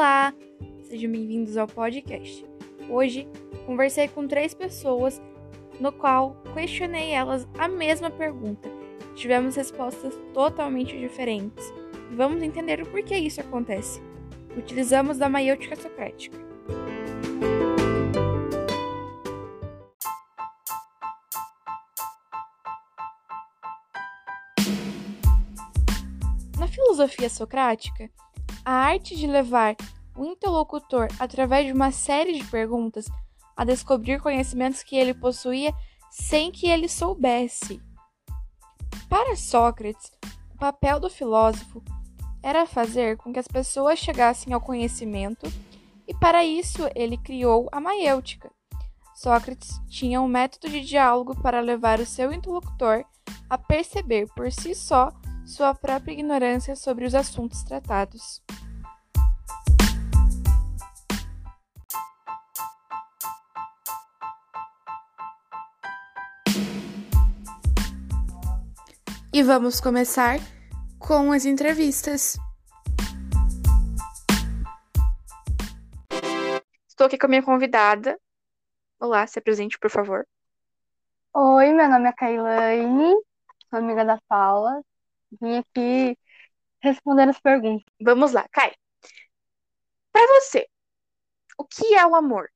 Olá, sejam bem-vindos ao podcast. Hoje conversei com três pessoas, no qual questionei elas a mesma pergunta. Tivemos respostas totalmente diferentes. Vamos entender o porquê isso acontece. Utilizamos da maiêutica socrática. Na filosofia socrática, a arte de levar o interlocutor, através de uma série de perguntas, a descobrir conhecimentos que ele possuía sem que ele soubesse. Para Sócrates, o papel do filósofo era fazer com que as pessoas chegassem ao conhecimento, e para isso ele criou a maiêutica. Sócrates tinha um método de diálogo para levar o seu interlocutor a perceber por si só sua própria ignorância sobre os assuntos tratados. E vamos começar com as entrevistas. Estou aqui com a minha convidada. Olá, se apresente, por favor. Oi, meu nome é Kailane, sou amiga da Paula. Vim aqui responder as perguntas. Vamos lá, Kai. Para você, o que é o amor?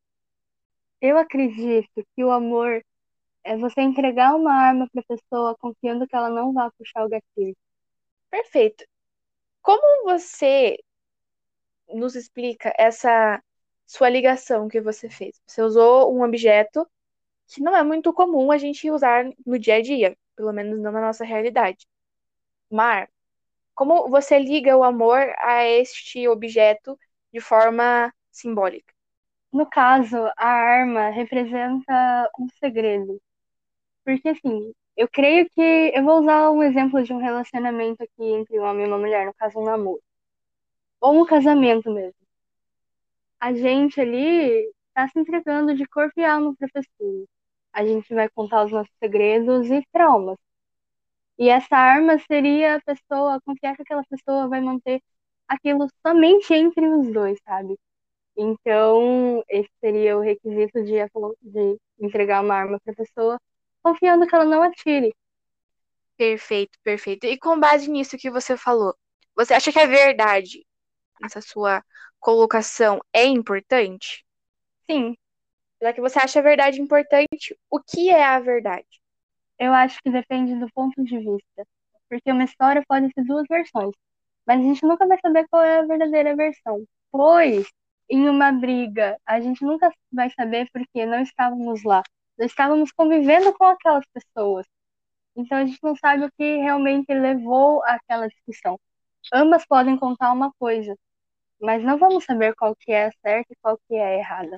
Eu acredito que o amor é você entregar uma arma para a pessoa confiando que ela não vai puxar o gatilho. Perfeito. Como você nos explica essa sua ligação que você fez? Você usou um objeto que não é muito comum a gente usar no dia a dia, pelo menos não na nossa realidade. Mar, como você liga o amor a este objeto de forma simbólica? No caso, a arma representa um segredo. Porque, assim, eu creio que. Eu vou usar um exemplo de um relacionamento aqui entre um homem e uma mulher, no caso, um namoro. Ou um casamento mesmo. A gente ali está se entregando de corpo e alma para a pessoa. A gente vai contar os nossos segredos e traumas. E essa arma seria a pessoa, confiar que aquela pessoa vai manter aquilo somente entre os dois, sabe? Então, esse seria o requisito de, de entregar uma arma para a pessoa, confiando que ela não atire. Perfeito, perfeito. E com base nisso que você falou, você acha que a verdade, essa sua colocação, é importante? Sim. Já que você acha a verdade importante, o que é a verdade? Eu acho que depende do ponto de vista. Porque uma história pode ter duas versões. Mas a gente nunca vai saber qual é a verdadeira versão. Pois, em uma briga, a gente nunca vai saber porque não estávamos lá. Nós estávamos convivendo com aquelas pessoas. Então a gente não sabe o que realmente levou àquela discussão. Ambas podem contar uma coisa, mas não vamos saber qual que é a certa e qual que é a errada.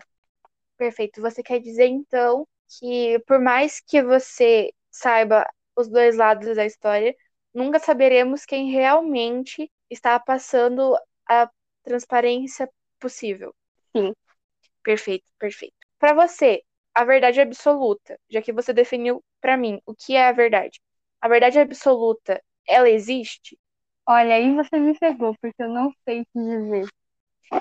Perfeito. Você quer dizer então que por mais que você saiba os dois lados da história, nunca saberemos quem realmente está passando a transparência possível. Sim. Perfeito, perfeito. Para você, a verdade absoluta, já que você definiu para mim o que é a verdade. A verdade absoluta, ela existe? Olha, aí você me pegou, porque eu não sei te dizer.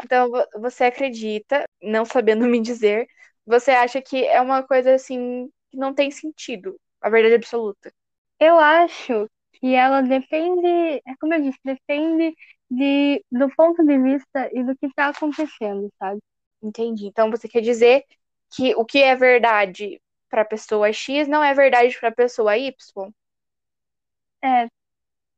Então, você acredita, não sabendo me dizer, você acha que é uma coisa assim que não tem sentido, a verdade absoluta? Eu acho que ela depende, é como eu disse, depende de, do ponto de vista e do que está acontecendo, sabe? Entendi. Então você quer dizer que o que é verdade para a pessoa X não é verdade para a pessoa Y? É,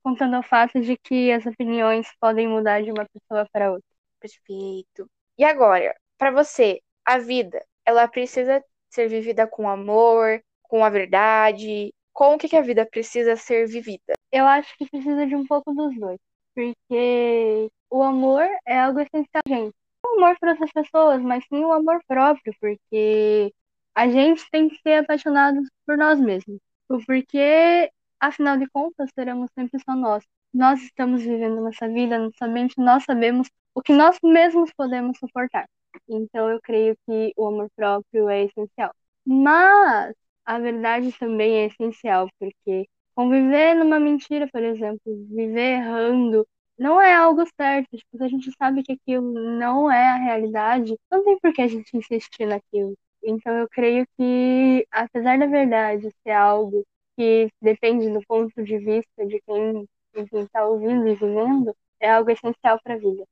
contando ao fato de que as opiniões podem mudar de uma pessoa para outra. Perfeito. E agora, para você, a vida, ela precisa ser vivida com amor, com a verdade? Com o que, que a vida precisa ser vivida? Eu acho que precisa de um pouco dos dois. Porque o amor é algo essencial, gente. O amor para outras pessoas, mas sim o amor próprio, porque a gente tem que ser apaixonado por nós mesmos. Porque, afinal de contas, seremos sempre só nós. Nós estamos vivendo nossa vida, somente nós sabemos o que nós mesmos podemos suportar. Então, eu creio que o amor próprio é essencial. Mas a verdade também é essencial, porque conviver numa mentira, por exemplo, viver errando não é algo certo. Tipo, se a gente sabe que aquilo não é a realidade, não tem por que a gente insistir naquilo. Então eu creio que, apesar da verdade ser algo que depende do ponto de vista de quem está ouvindo e vivendo, é algo essencial para a vida.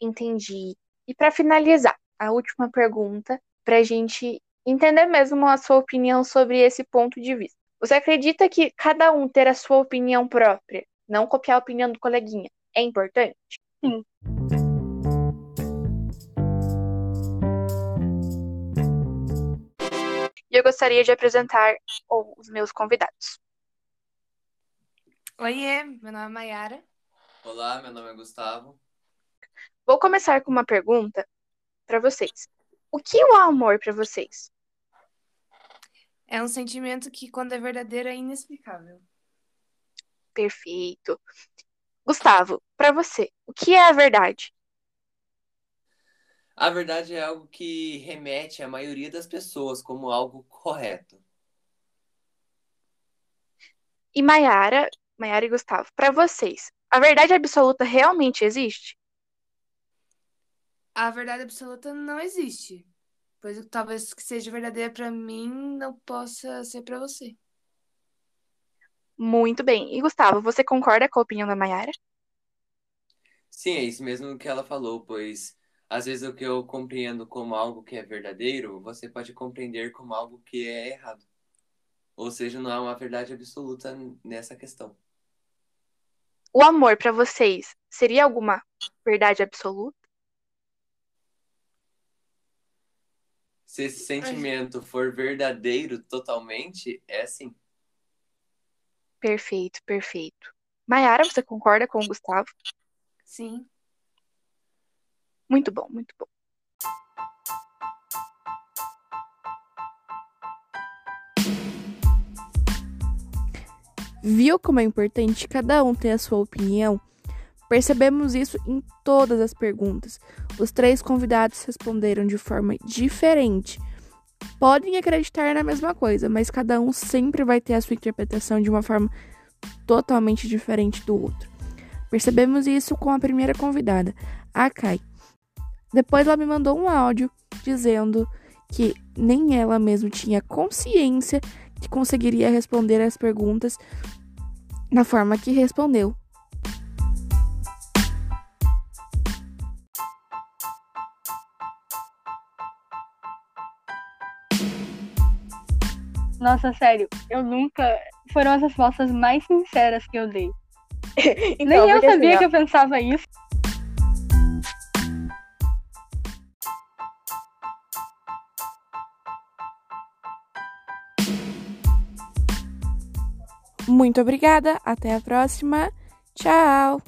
Entendi. E para finalizar, a última pergunta, para a gente entender mesmo a sua opinião sobre esse ponto de vista. Você acredita que cada um ter a sua opinião própria, não copiar a opinião do coleguinha, é importante? Sim. E eu gostaria de apresentar os meus convidados. Oiê, meu nome é Mayara. Olá, meu nome é Gustavo. Vou começar com uma pergunta para vocês. O que é o amor para vocês? É um sentimento que, quando é verdadeiro, é inexplicável. Perfeito. Gustavo, para você, o que é a verdade? A verdade é algo que remete à maioria das pessoas como algo correto. E Mayara, Mayara e Gustavo, para vocês, a verdade absoluta realmente existe? A verdade absoluta não existe. Pois talvez que seja verdadeira para mim não possa ser para você. Muito bem. E Gustavo, você concorda com a opinião da Mayara? Sim, é isso mesmo que ela falou, pois às vezes o que eu compreendo como algo que é verdadeiro, você pode compreender como algo que é errado. Ou seja, não há uma verdade absoluta nessa questão. O amor para vocês seria alguma verdade absoluta? Se esse sentimento for verdadeiro totalmente, é sim. Perfeito, perfeito. Mayara, você concorda com o Gustavo? Sim. Muito bom, muito bom. Viu como é importante cada um ter a sua opinião? Percebemos isso em todas as perguntas. Os três convidados responderam de forma diferente. Podem acreditar na mesma coisa, mas cada um sempre vai ter a sua interpretação de uma forma totalmente diferente do outro. Percebemos isso com a primeira convidada, a Kai. Depois ela me mandou um áudio dizendo que nem ela mesma tinha consciência que conseguiria responder as perguntas da forma que respondeu. Nossa, sério, eu nunca. Foram as respostas mais sinceras que eu dei. então, Nem eu sabia assim, que eu pensava isso. Muito obrigada, até a próxima. Tchau!